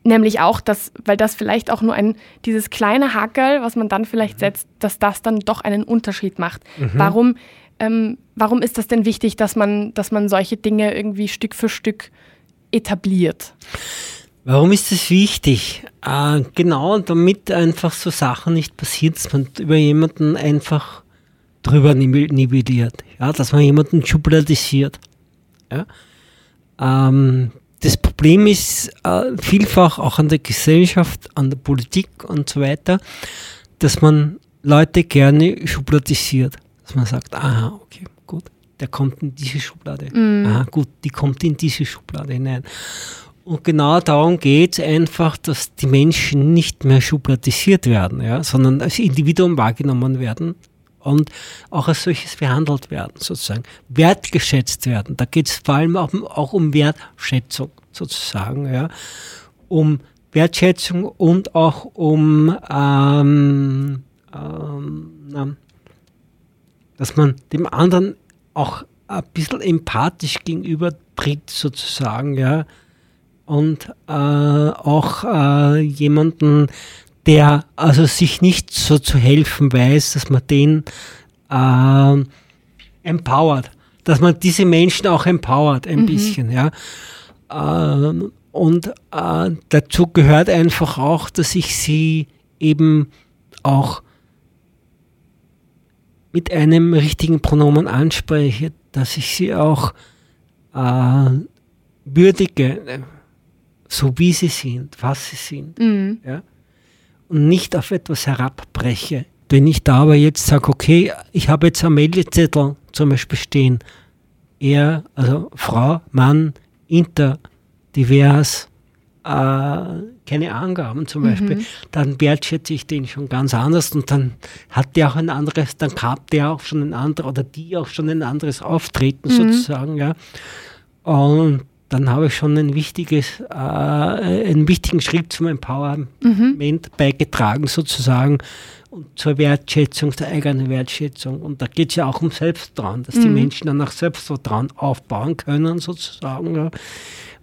nämlich auch, dass, weil das vielleicht auch nur ein, dieses kleine Hackerl, was man dann vielleicht mhm. setzt, dass das dann doch einen Unterschied macht. Mhm. Warum ähm, warum ist das denn wichtig, dass man, dass man solche Dinge irgendwie Stück für Stück etabliert? Warum ist es wichtig? Äh, genau, damit einfach so Sachen nicht passieren, dass man über jemanden einfach drüber nivelliert, ja, dass man jemanden schubladisiert. Ja. Ähm, das Problem ist äh, vielfach auch an der Gesellschaft, an der Politik und so weiter, dass man Leute gerne schubladisiert. Dass man sagt, aha, okay, gut, der kommt in diese Schublade. Mhm. Aha, gut, die kommt in diese Schublade hinein. Und genau darum geht es einfach, dass die Menschen nicht mehr schubladisiert werden, ja, sondern als Individuum wahrgenommen werden und auch als solches behandelt werden, sozusagen. Wertgeschätzt werden. Da geht es vor allem auch, auch, um Wertschätzung, sozusagen, ja. Um Wertschätzung und auch um ähm, ähm, dass man dem anderen auch ein bisschen empathisch gegenüber tritt, sozusagen, ja. Und äh, auch äh, jemanden, der also sich nicht so zu helfen weiß, dass man den äh, empowert, dass man diese Menschen auch empowert ein mhm. bisschen, ja. Äh, und äh, dazu gehört einfach auch, dass ich sie eben auch mit einem richtigen Pronomen anspreche, dass ich sie auch äh, würdige, so wie sie sind, was sie sind. Mhm. Ja? Und nicht auf etwas herabbreche. Wenn ich da aber jetzt sage, okay, ich habe jetzt am Meldezettel zum Beispiel stehen, er, also Frau, Mann, inter, divers, keine Angaben zum Beispiel, mhm. dann wertschätze ich den schon ganz anders und dann hat der auch ein anderes, dann hat der auch schon ein anderes oder die auch schon ein anderes Auftreten mhm. sozusagen, ja. Und dann habe ich schon ein wichtiges, äh, einen wichtigen Schritt zum Empowerment mhm. beigetragen sozusagen und zur Wertschätzung, der eigenen Wertschätzung. Und da geht es ja auch um Selbstvertrauen, dass die mhm. Menschen dann auch Selbstvertrauen aufbauen können sozusagen. Ja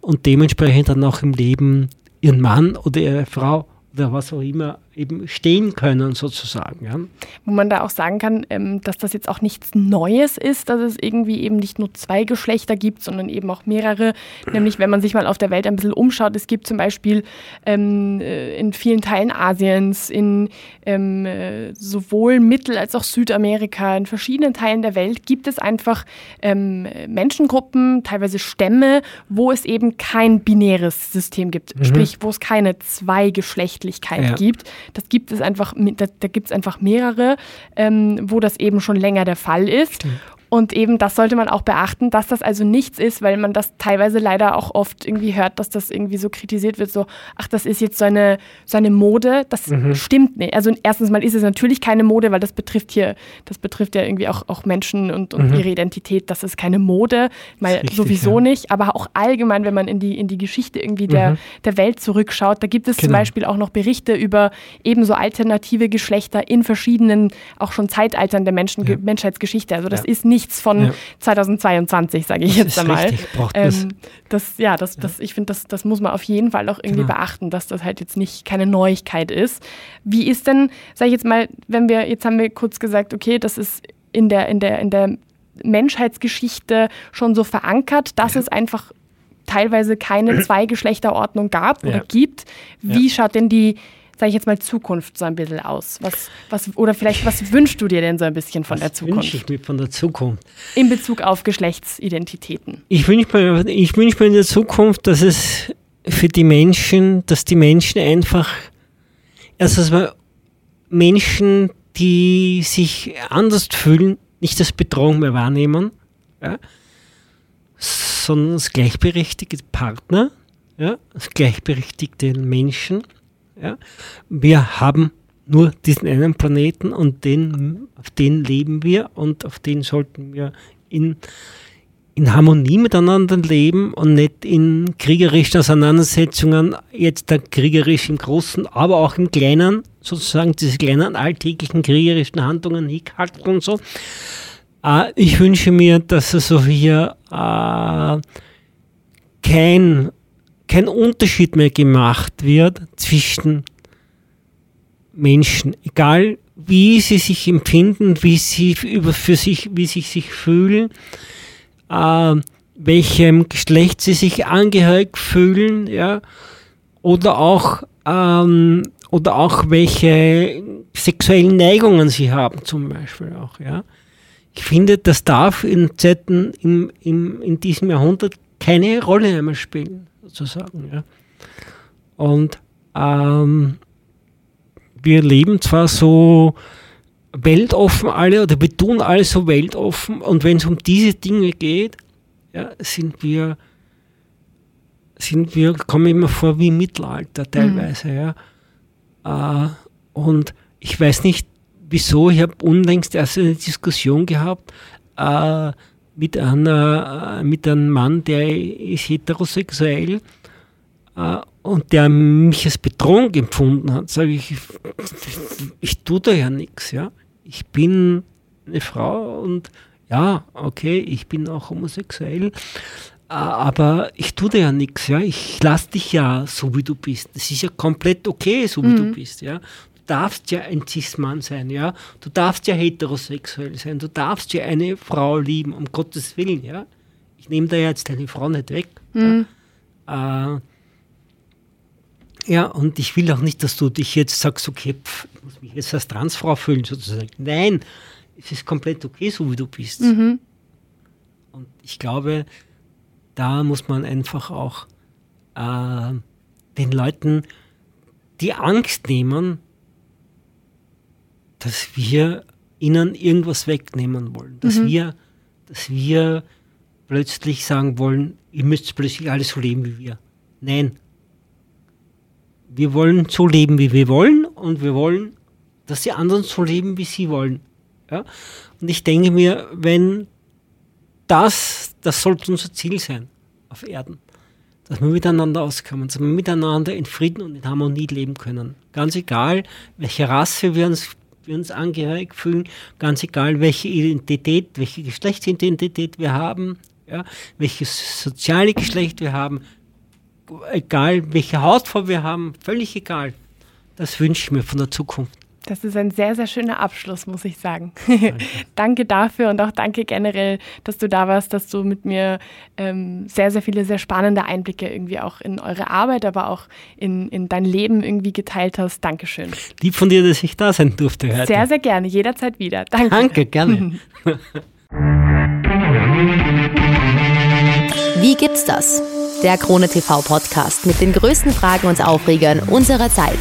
und dementsprechend dann auch im Leben ihren Mann oder ihre Frau oder was auch immer eben stehen können, sozusagen. Ja. Wo man da auch sagen kann, ähm, dass das jetzt auch nichts Neues ist, dass es irgendwie eben nicht nur zwei Geschlechter gibt, sondern eben auch mehrere. Nämlich, wenn man sich mal auf der Welt ein bisschen umschaut, es gibt zum Beispiel ähm, äh, in vielen Teilen Asiens, in ähm, äh, sowohl Mittel- als auch Südamerika, in verschiedenen Teilen der Welt gibt es einfach Menschengruppen, teilweise Stämme, wo es eben kein binäres System gibt. Mhm. Sprich, wo es keine Zweigeschlechtlichkeit ja. gibt. Das gibt es einfach, da, da gibt es einfach mehrere, ähm, wo das eben schon länger der Fall ist. Stimmt. Und eben das sollte man auch beachten, dass das also nichts ist, weil man das teilweise leider auch oft irgendwie hört, dass das irgendwie so kritisiert wird, so, ach, das ist jetzt so eine, so eine Mode. Das mhm. stimmt nicht. Also erstens mal ist es natürlich keine Mode, weil das betrifft hier, das betrifft ja irgendwie auch, auch Menschen und, und mhm. ihre Identität. Das ist keine Mode, mal richtig, sowieso ja. nicht. Aber auch allgemein, wenn man in die, in die Geschichte irgendwie der, mhm. der Welt zurückschaut, da gibt es genau. zum Beispiel auch noch Berichte über ebenso alternative Geschlechter in verschiedenen, auch schon Zeitaltern der Menschen, ja. Menschheitsgeschichte. Also das ja. ist nicht nichts von ja. 2022, sage ich jetzt einmal. Ähm, das, ja, das, das, ich finde, das, das muss man auf jeden Fall auch irgendwie genau. beachten, dass das halt jetzt nicht keine Neuigkeit ist. Wie ist denn, sage ich jetzt mal, wenn wir, jetzt haben wir kurz gesagt, okay, das ist in der, in der, in der Menschheitsgeschichte schon so verankert, dass ja. es einfach teilweise keine Zweigeschlechterordnung gab oder ja. gibt. Wie schaut denn die sage ich jetzt mal, Zukunft so ein bisschen aus? Was, was, oder vielleicht, was wünschst du dir denn so ein bisschen von was der Zukunft? wünsche ich mir von der Zukunft? In Bezug auf Geschlechtsidentitäten. Ich wünsche mir, ich wünsch mir in der Zukunft, dass es für die Menschen, dass die Menschen einfach, erstens mal Menschen, die sich anders fühlen, nicht als Bedrohung mehr wahrnehmen, ja, sondern als gleichberechtigte Partner, ja, als gleichberechtigte Menschen ja? Wir haben nur diesen einen Planeten und den, auf den leben wir und auf den sollten wir in, in Harmonie miteinander leben und nicht in kriegerischen Auseinandersetzungen, jetzt da kriegerisch im Großen, aber auch im Kleinen, sozusagen diese kleinen alltäglichen kriegerischen Handlungen, Hickhack und so. Äh, ich wünsche mir, dass also hier äh, kein kein Unterschied mehr gemacht wird zwischen Menschen, egal wie sie sich empfinden, wie sie über für sich, wie sie sich fühlen, äh, welchem Geschlecht sie sich angehörig fühlen, ja, oder auch ähm, oder auch welche sexuellen Neigungen sie haben, zum Beispiel auch, ja. Ich finde, das darf in Zeiten im, im, in diesem Jahrhundert keine Rolle mehr spielen sozusagen. Ja. Und ähm, wir leben zwar so weltoffen alle oder wir tun alles so weltoffen und wenn es um diese Dinge geht, ja, sind wir sind wir, kommen immer vor wie im Mittelalter teilweise, mhm. ja. Äh, und ich weiß nicht, wieso, ich habe unlängst erst eine Diskussion gehabt, äh, mit, einer, äh, mit einem Mann, der ist heterosexuell äh, und der mich als Bedrohung empfunden hat, sage ich, ich tue da ja nichts, ja. Ich bin eine Frau und ja, okay, ich bin auch homosexuell, äh, aber ich tue da ja nichts, ja. Ich lasse dich ja so, wie du bist. Das ist ja komplett okay, so wie mhm. du bist, ja darfst ja ein Cis-Mann sein, ja. Du darfst ja heterosexuell sein, du darfst ja eine Frau lieben, um Gottes Willen, ja. Ich nehme da jetzt deine Frau nicht weg. Mhm. Ja. Äh, ja, und ich will auch nicht, dass du dich jetzt sagst, okay, pff, ich muss mich jetzt als Transfrau fühlen, sozusagen. Nein, es ist komplett okay, so wie du bist. Mhm. Und ich glaube, da muss man einfach auch äh, den Leuten die Angst nehmen, dass wir ihnen irgendwas wegnehmen wollen, dass mhm. wir, dass wir plötzlich sagen wollen, ihr müsst plötzlich alles so leben wie wir. Nein. Wir wollen so leben, wie wir wollen und wir wollen, dass die anderen so leben, wie sie wollen. Ja? Und ich denke mir, wenn das, das sollte unser Ziel sein auf Erden, dass wir miteinander auskommen, dass wir miteinander in Frieden und in Harmonie leben können. Ganz egal, welche Rasse wir uns wir uns angehörig fühlen, ganz egal, welche Identität, welche Geschlechtsidentität wir haben, ja, welches soziale Geschlecht wir haben, egal welche Hautfarbe wir haben, völlig egal. Das wünsche ich mir von der Zukunft. Das ist ein sehr, sehr schöner Abschluss, muss ich sagen. Danke, danke dafür und auch danke generell, dass du da warst, dass du mit mir ähm, sehr, sehr viele, sehr spannende Einblicke irgendwie auch in eure Arbeit, aber auch in, in dein Leben irgendwie geteilt hast. Dankeschön. Lieb von dir, dass ich da sein durfte heute. Sehr, sehr gerne, jederzeit wieder. Danke. Danke, gerne. Wie gibt's das? Der Krone TV Podcast mit den größten Fragen und Aufregern unserer Zeit.